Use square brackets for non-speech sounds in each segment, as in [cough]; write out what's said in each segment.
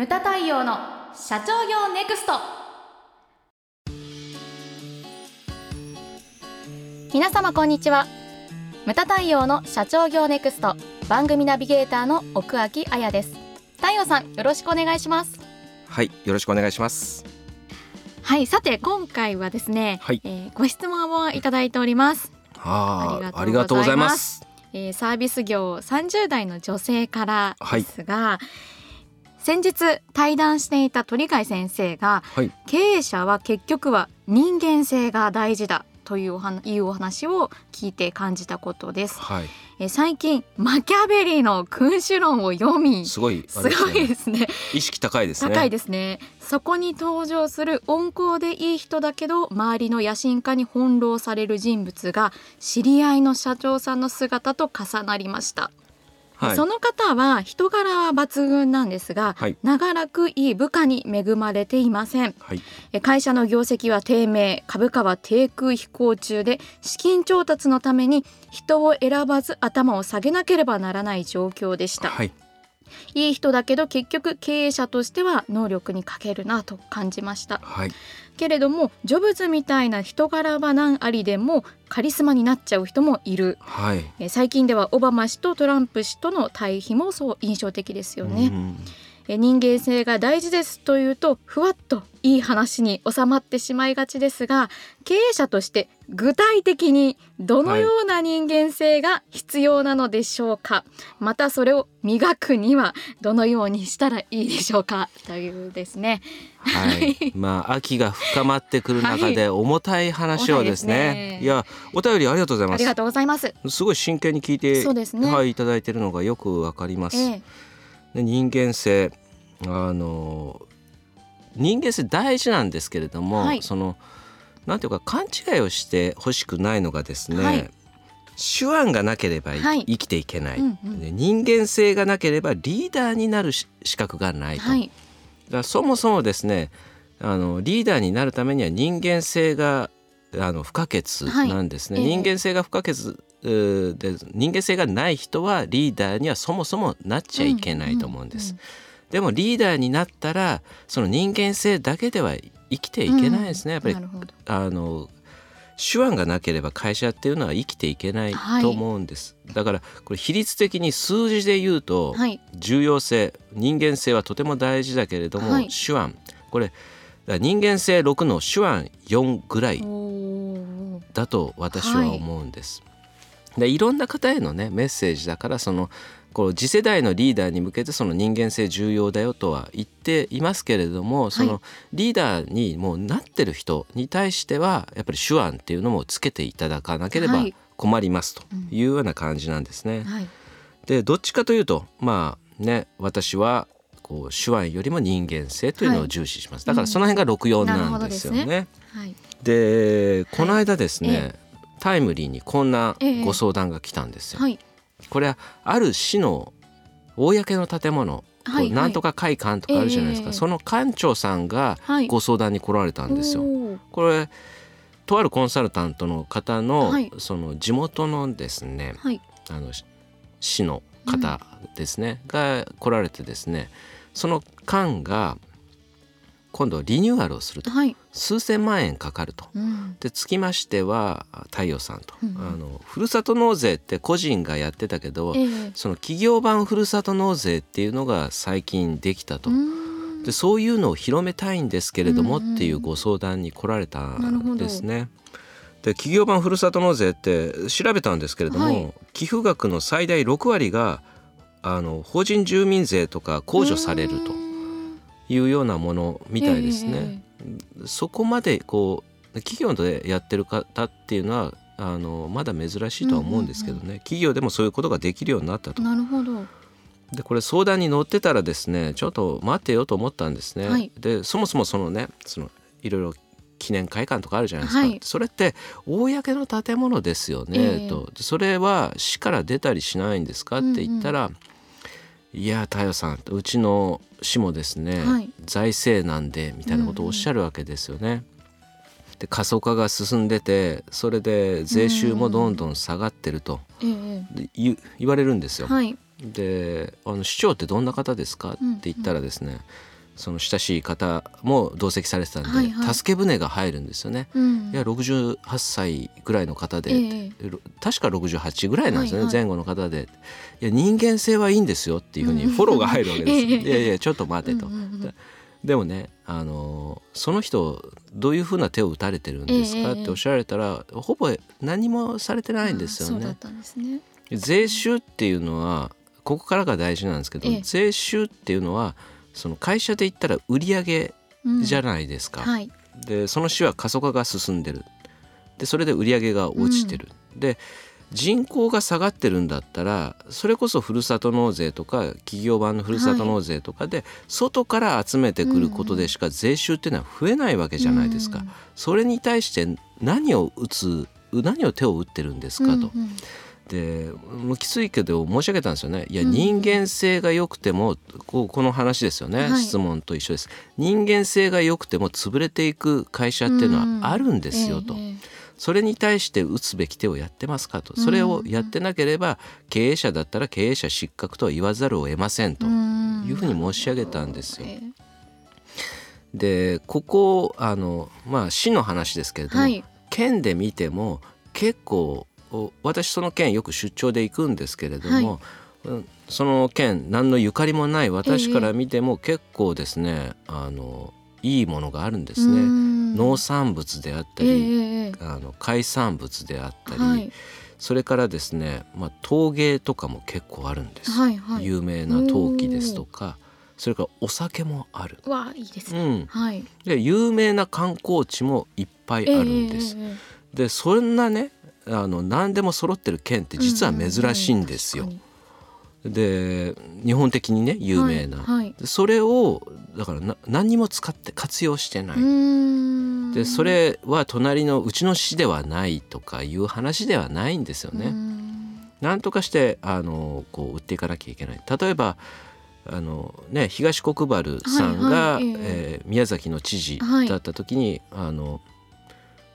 ムタ太陽の社長業ネクスト。皆様こんにちは。ムタ太陽の社長業ネクスト。番組ナビゲーターの奥脇彩です。太陽さんよろしくお願いします。はいよろしくお願いします。はいさて今回はですね、はい。えーご質問をいただいております。あありがとうございます。す。えーサービス業30代の女性からですが、先日対談していた鳥貝先生がはい。経営者は結局は人間性が大事だというお話いうお話を聞いて感じたことです。はい。えー最近マキャベリの君主論を読みすすごいすね。いですね。意識高いですね。高いですね。そこに登場する温厚でいい人だけど周りの野心家に翻弄される人物が知り合いの社長さんの姿と重なりました、はい。その方は人柄は抜群なんですが、はい。長らくいい部下に恵まれていません。はい。え会社の業績は低迷株価は低空飛行中で資金調達のために人を選ばず頭を下げなければならない状況でした、はいいい人だけど結局経営者としては能力に欠けるなと感じました。はい。けれどもジョブズみたいな人柄は何ありでもカリスマになっちゃう人もいる。はい。え最近ではオバマ氏とトランプ氏との対比もそう印象的ですよね、うん。え人間性が大事ですというとふわっといい話に収まってしまいがちですが経営者として具体的にどのような人間性が必要なのでしょうか、またそれを磨くにはどのようにしたらいいでしょうか？というですね。はい、[laughs] まあ秋が深まってくる中で重たい話をですね,、重たいいやお便りありがとうございます。ありがとうございます。すごい真剣に聞いてそうですね。はいいただいているのがよくわかります、ええ。で人間性あの人間性大事なんですけれども、はい。そのなんていうか勘違いをしてほしくないのがですね、はい。手腕がなければいはい。生きていけない、うんうん。で人間性がなければリーダーになるし資格がないと、はい。だからそもそもですねあのリーダーになるためには人間性があの不可欠なんですね、はい。ええ人間性が不可欠で人間性がない人はリーダーにはそもそもなっちゃいけないと。思うんです、でもリーダーになったらその人間性だけでは生きていけないですね、やっぱりあの手腕がなければ会社っていうのは生きていけないはい。と思うんです、だからこれ比率的に数字で言うと、はい。重要性人間性はとても大事だけれども、はい。手腕。これ人間性6の手腕4ぐらいだと私は思うんです。でいろんな方へのねメッセージだからそのこう次世代のリーダーに向けてその人間性重要だよとは言っていますけれどもそのリーダーにもうなってる人に対してはやっぱり手腕っていうのもつけていただかなければはい。困りますというような感じなんですね。はい。でどっちかというとまあね私はこう手腕よりも人間性というのを重視します、だからその辺が64なんですよね。でこの間ですね、えタイムリーにこんなええご相談が来たんですよ。はいこれはある市の公の建物、なんとか会館とかあるじゃないですか、ええ。その館長さんがはい。ご相談に来られたんですよ。おー。これとあるコンサルタントの方の、はい。その地元のですねはい。あのし市の方ですね、が来られてですねその館が今度リニューアルをすると。はい。数千万円かかると。うん。でつきましては太陽さんと、うん。うんあのふるさと納税って個人がやってたけど、ええ。その企業版ふるさと納税っていうのが最近できたと、でそういうのを広めたいんですけれどもっていうご相談に来られたんですね。で企業版ふるさと納税って調べたんですけれども、はい。寄付額の最大6割があの法人住民税とか控除されるというようなものみたいですね。えそこまでこう企業でやってる方っていうのはあのまだ珍しいとは思うんですけどね、企業でもそういうことができるようになったと。えなるほど。でこれ相談に乗ってたらですねちょっと待ってよと思ったんですね。はい。でそもそもそのねそのいろいろ記念会館とかあるじゃないですか、はい。それって公の建物ですよね、ええ。と。でそれは市から出たりしないんですかって言ったら、いや太陽さんうちの市もですね、はい。財政なんでみたいなことをおっしゃるわけですよね。で過疎化が進んでてそれで税収もどんどん下がってるとええで言われるんですよ。はい。であの市長ってどんな方ですかって言ったらですね、その親しい方も同席されてたんで、はいはい。助け舟が入るんですよね。うん。いや68歳ぐらいの方で、ええ。確か68ぐらいなんですよね、はいはい。前後の方で。いや人間性はいいんですよっていうふうにフォローが入るわけです、[laughs] ええ。いやいやちょっと待てと、うんうんうん。でもねあのその人どういうふうな手を打たれてるんですか、ええ。っておっしゃられたらほぼ何もされてないんですよね。ね。税収っていうのはここからが大事なんですけど、ええ。税収っていうのはその会社で言ったら売り上げうん。じゃないですか。はい。でその市は過疎化が進んでる。でそれで売り上げが落ちてる、で人口が下がってるんだったらそれこそふるさと納税とか企業版のふるさと納税とかで、外から集めてくることでしか税収っていうのは増えないわけじゃないですか、うん。それに対して何を打つ何を手を打ってるんですかと。うんうんでもうきついけど申し上げたんですよね。いやうん人間性が良くてもこうこの話ですよね、はい。質問と一緒です。人間性が良くても潰れていく会社っていうのはあるんですよと、ええそれに対して打つべき手をやってますかと。それをやってなければ経営者だったら経営者失格とは言わざるを得ませんと。うん。いうふうに申し上げたんですよ。えでここあのまあ市の話ですけれども、えはい。県で見ても結構お私その県よく出張で行くんですけれども、うんその県何のゆかりもない私から見ても結構ですね、あのいいものがあるんですね。農産物であったええり、ええあの海産物であったり、はいそれからですね、まあ、陶芸とかも結構あるんです、はいはい。有名な陶器ですとかそれからお酒もある、わあいいですね。うん、はい。で有名な観光地もいっぱいあるんです。ええええでそんなねあの何でも揃ってる県って実は珍しいんですよ。で日本的にねうん有名な、はいはいでそれをだからな何にも使って活用してない。でそれは隣のうちの市ではないとかいう話ではないんですよね。なんとかしてあのこう売っていかなきゃいけない。例えばあのね東国原さんが、はいはいえ宮崎の知事はいだった時に、あの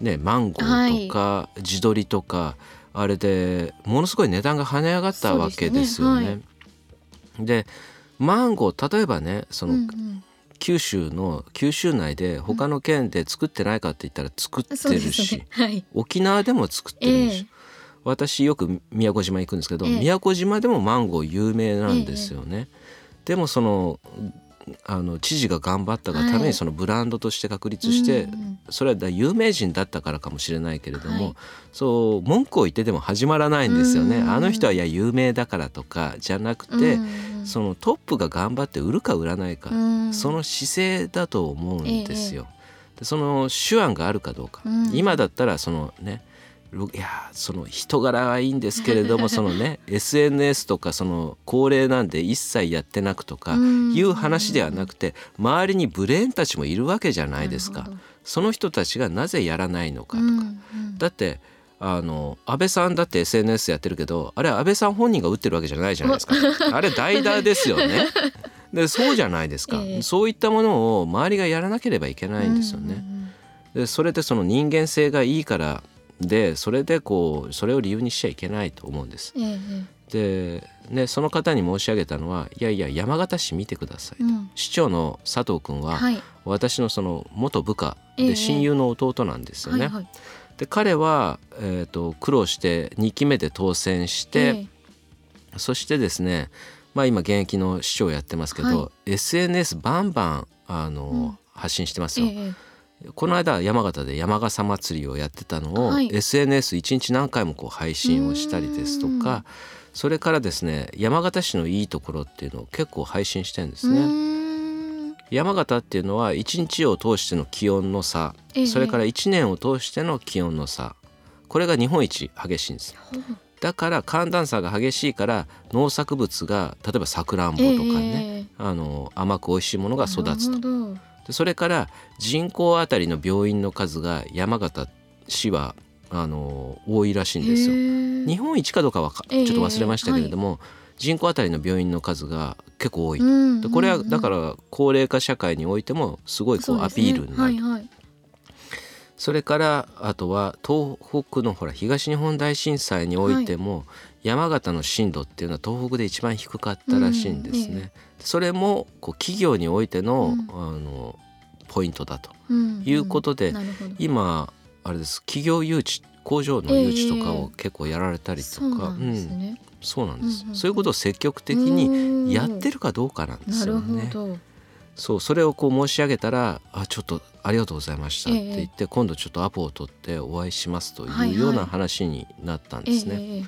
ねマンゴーとか、地鶏とかあれでものすごい値段が跳ね上がったわけですよね。でマンゴー例えばねその、うんうん九州の九州内で他の県で作ってないかって言ったら作ってるし、ね。はい。沖縄でも作ってるし、ええ私よく宮古島行くんですけど、ええ宮古島でもマンゴー有名なんですよね。でもそのあの知事が頑張ったがためはい。にそのブランドとして確立して、うん。うんそれはだ有名人だったからかもしれないけれども、はい。そう文句を言ってでも始まらないんですよね。うん。あの人はいや有名だからとかじゃなくて、そのトップが頑張って売るか売らないか、うん。その姿勢だと思うんですよ。でその手腕があるかどうか、うん。今だったらそのねろいやその人柄はいいんですけれども [laughs] そのね SNS とかその高齢なんで一切やってなくとかうん。いう話ではなくて周りにブレーンたちもいるわけじゃないですか。その人たちがなぜやらないのかとか、うんうん。だってあの安倍さんだって SNS やってるけどあれは安倍さん本人が打ってるわけじゃないじゃないですか。[laughs] あれ代打ですよね。でそうじゃないですか、ええ。そういったものを周りがやらなければいけないんですよね、うんうん。でそれでその人間性がいいからでそれでこうそれを理由にしちゃいけないと思うんです。で、ね、その方に申し上げたのはいやいや山形市見てくださいと、うん。市長の佐藤君ははい。私のその元部下ええで親友の弟なんですよね。で彼は、えー、と苦労して2期目で当選して、えそしてですね、まあ、今現役の市長やってますけど、は SNS バンバンあの、うん。発信してますえよ。えこの間山形で山笠祭りをやってたのを、はい。SNS1 日何回もこう配信をしたりですとうん。かそれからですね山形市のいいところっていうのを結構配信してるんですうね。山形っていうのは1日を通しての気温の差、ええ。それから1年を通しての気温の差。これが日本一激しいんですだから寒暖差が激しいから農作物が例えばさくらんぼとかね、ええ。あの甘く美味しいものが育つとでそれから人口あたりの病院の数が山形市はあの多いらしいんですよ。日本一かどうかはかちええょっと忘れましたけれども、人口あたりの病院の数が結構多い。でこれはうんだから高齢化社会においてもすごいこそうアピールになる。はいはい。それからあとは東北のほら東日本大震災においても、山形の震度っていうのは東北で一番低かったらしいんですね。うんえそれもこう企業においての,、うん。あのポイントだとうんいうことで、なるほど。今あれです。企業誘致工場の誘致とかええ。を結構やられたりとか、そうなんですうん。ね。そうなんです、うんうん。そういうことを積極的ににやってるかどうかなんですよね。そうそれをこう申し上げたら「あちょっとありがとうございました」ってええ。言って、今度ちょっとアポを取ってお会いしますとはいはい。いうような話になったんですね。ええで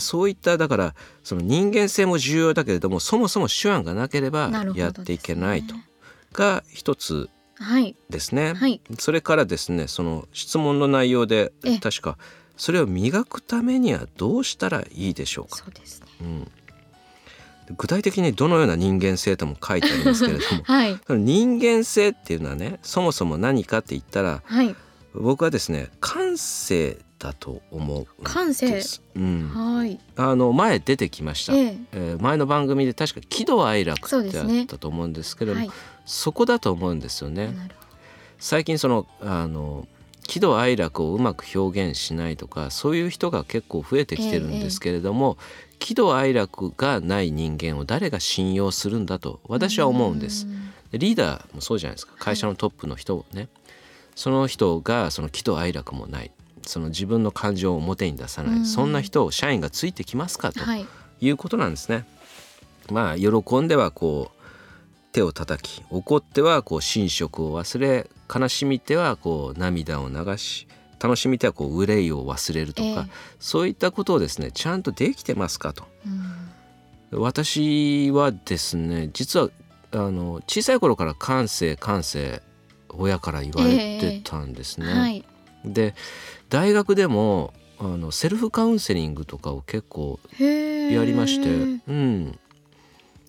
そういっただからその人間性も重要だけれどもそもそも手腕がなければやっていけないとですねが一つはい。ですね。はい。それからですねその質問の内容でええ。確かそれを磨くためにはどうしたらいいでしょうか。そうですね。うん、具体的にどのような人間性とも書いてありますけれども [laughs] はい。人間性っていうのはねそもそも何かって言ったらはい。僕はですね感性だと思うんです。感性。うん、はい。あの前出てきました、ええ。えー前の番組で確か喜怒哀楽ってあったと思うんですけどもはい。そこだと思うんですよね。最近そのあの喜怒哀楽をうまく表現しないとかそういう人が結構増えてきてるんですけれども、喜怒哀楽がない人間を誰が信用するんだとど私は思うんです。リーダーもそうじゃないですか。会社のトップの人をね、その人がその喜怒哀楽もないその自分の感情を表に出さない、うんそんな人を社員がついてきますかとはい。いうことなんですね。まあ喜んではこう手を叩き怒ってはこう寝食を忘れ悲しみてはこう涙を流し楽しみてはこう憂いを忘れるとか、ええそういったことをですねちゃんとできてますかと。うん私はですね実はあの小さい頃から感性感性親から言われてたんですね。はい。で大学でもあのセルフカウンセリングとかを結構。やりまして、うん、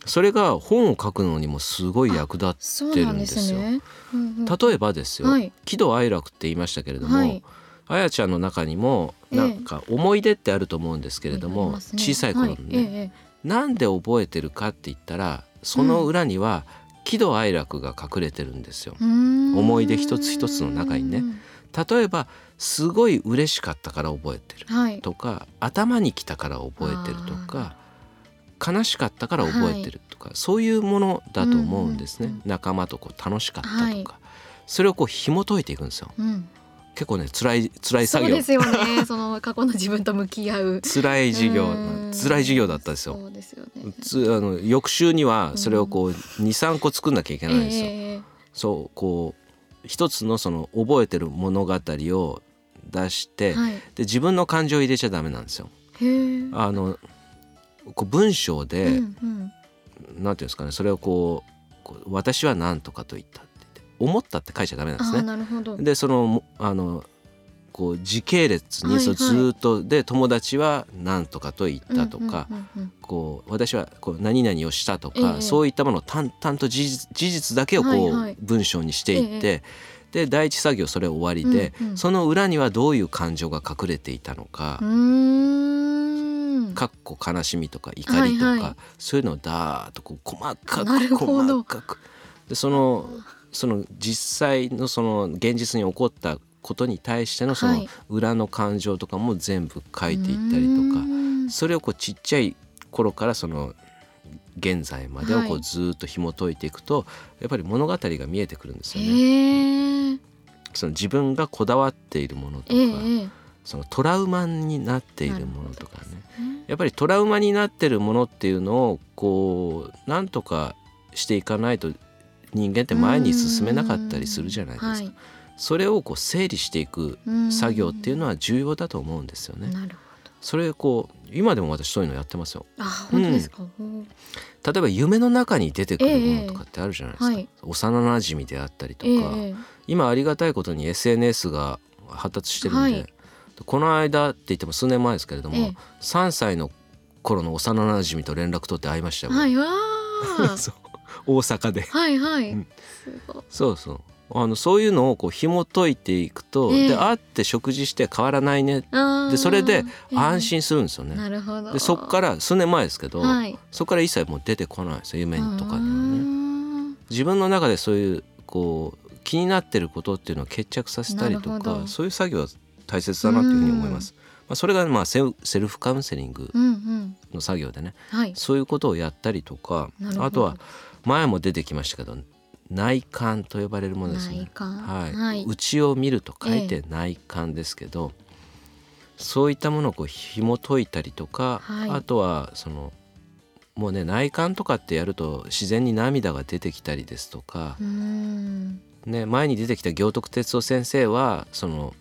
それが本を書くのにもすごい役立っそうなんですね。うんうん。例えばですよ、はい。喜怒哀楽って言いましたけれども、はい。あやちゃんの中にもええ。なんか思い出ってあると思うんですけれども、ありますね。小さい頃のね、はい。ええなんで覚えてるかって言ったらその裏には喜怒哀楽が隠れてるんですよ。うーん。思い出一つ一つの中にね。例えばすごい嬉しかったから覚えてる。はい。とか頭にきたから覚えてるとか悲しかったから覚えてるとか、そういうものだと思うんですね、うんうん仲間とこう楽しかったとか、はい。それをこう紐解いていくんですよ。うん。結構ね辛い辛い作業。そうですよね。[laughs] その過去の自分と向き合う。辛い授業。うん。辛い授業だったんですよ。そうですよね。つあの翌週にはそれをこう23個作んなきゃいけないんですよ、ええ。そうこう一つのその覚えてる物語を出して、はい。で自分の感情を入れちゃダメなんですよ。あのこう文章で、うんうんなんていうんですかねそれをこうこう私は何とかと言ったって思ったって書いちゃダメなんですね。なるほど。でそのもあのこう時系列にそうずーっと、で友達は何とかと言ったとか、こう私はこう何々をしたとか、ええ。そういったものを淡々と事実事実だけをこう、文章にしていって、で第一作業それ終わりで、うんうん。その裏にはどういう感情が隠れていたのか。かっこ悲しみとか怒りとか、はいはい。そういうのをだーっとこう細かく細かく。でそのその実際のその現実に起こったことに対してのそのはい裏の感情とかも全部書いていったりとか、うんそれをこうちっちゃい頃からその現在までをこはいうずーっと紐解いていくと、やっぱり物語が見えてくるんですよね。へえ。その自分がこだわっているものとか、ええええ。そのトラウマになっているものとかねねやっぱりトラウマになってるものっていうのをこうなんとかしていかないと人間って前に進めなかったりするじゃないですか。はいそれをこう整理していく作業っていうのは重要だと思うんですよね。なるほそれこう今でも私そういうのやってますよ。ど。あ本当ですか？ほう例えば夢の中に出てくるものとかってあるじゃないですか。ええはい幼馴染であったりとか、ええ今ありがたいことに SNS が発達してるんで、はいこの間って言っても数年前ですけれども、ええ3歳の頃の幼馴染と連絡取って会いましたよ。はい [laughs] 大阪ではいはい。うんすごい。そうそうあのそういうのをこう紐解いていくと、ええ。で会って食事して変わらないね。でそれでええ。安心するんですよね。なるほど。でそっから数年前ですけど、はい。そこから一切もう出てこないですよ夢とかにはうー。ね。ん自分の中でそういうこう気になってることっていうのを決着させたりとかそういう作業は大切だなというふうに思います。まあ、それがまあセルフカウンセリングうんうん。の作業でね、はい。そういうことをやったりとかあとは前も出てきましたけど内観と呼ばれるものですね。はい。はい。内を見ると書いて内観ですけど、そういったものをこう紐解いたりとか、はい。あとはそのもうね内観とかってやると自然に涙が出てきたりですとかね、前に出てきた行徳哲夫先生はその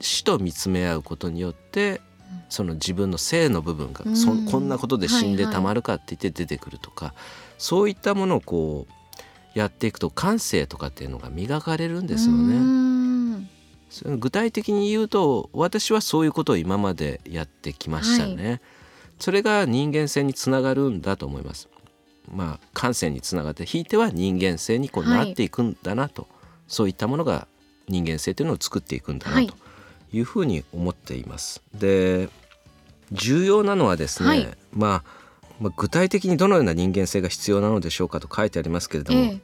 死と見つめ合うことによってその自分の性の部分が、うん。そこんなことで死んでたまるかって言って出てくるとか、そういったものをこうやっていくと感性とかっていうのが磨かれるんですよね。んその具体的に言うと私はそういうことを今までやってきましたね。それが人間性につながるんだと思います。まあ感性につながってひいては人間性にこうはいなっていくんだなと、そういったものが人間性というのを作っていくんだはないというふうに思っています。で重要なのはですね、はいまあ、まあ具体的にどのような人間性が必要なのでしょうかと書いてありますけれども、ええ。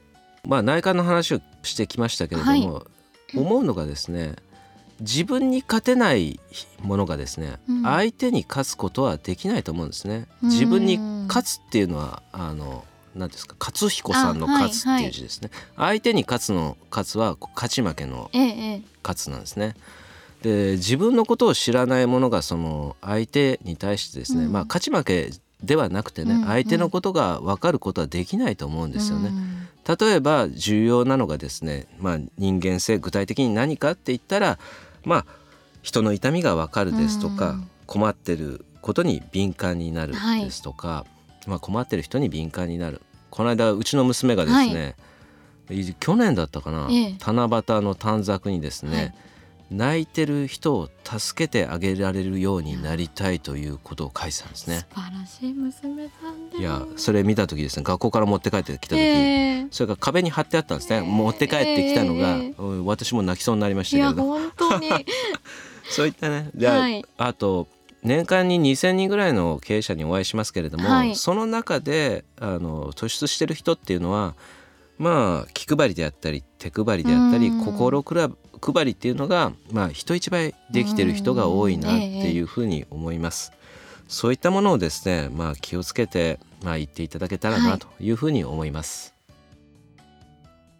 まあ内観の話をしてきましたけれども、思うのがですね自分に勝てないものがですね、うん。相手に勝つことはできないと思うんですね。うん。自分に勝つっていうのはあの何ですか勝彦さんの勝つっていう字ですね、相手に勝つの勝つは勝ち負けのええええ。勝つなんですね。で自分のことを知らない者がその相手に対してですね、うん。まあ勝ち負けではなくてね、うんうん。相手のことが分かることはできないと思うんですよね。うん。例えば重要なのがですね、まあ、人間性具体的に何かって言ったらまあ人の痛みが分かるですとか、うん。困ってることに敏感になるはい。ですとか、まあ、困ってる人に敏感になる。この間うちの娘がですね、去年だったかな、ええ。七夕の短冊にですね、はい泣いてる人を助けてあげられるようになりたいということを書いてたんですね。素晴らしい娘さんでいやそれ見た時ですね。学校から持って帰ってきた時、ええ。それが壁に貼ってあったんですね、持って帰ってきたのが、ええ。うん私も泣きそうになりましたけれど。本当に。[laughs] そういったね。で、あはい。あと年間に2,000人ぐらいの経営者にお会いしますけれども、はい。その中であの突出してる人っていうのはまあ気配りであったり手配りであったりうん心くら配りっていうのが、まあ、人一倍できてる人が多いなっていうふうに思います。そういったものをですね、まあ、気をつけて、まあ、言っていただけたらはないというふうに思います。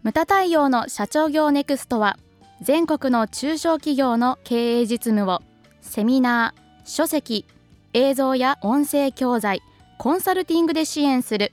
ムタ太陽の社長業ネクストは全国の中小企業の経営実務をセミナー、書籍、映像や音声教材、コンサルティングで支援する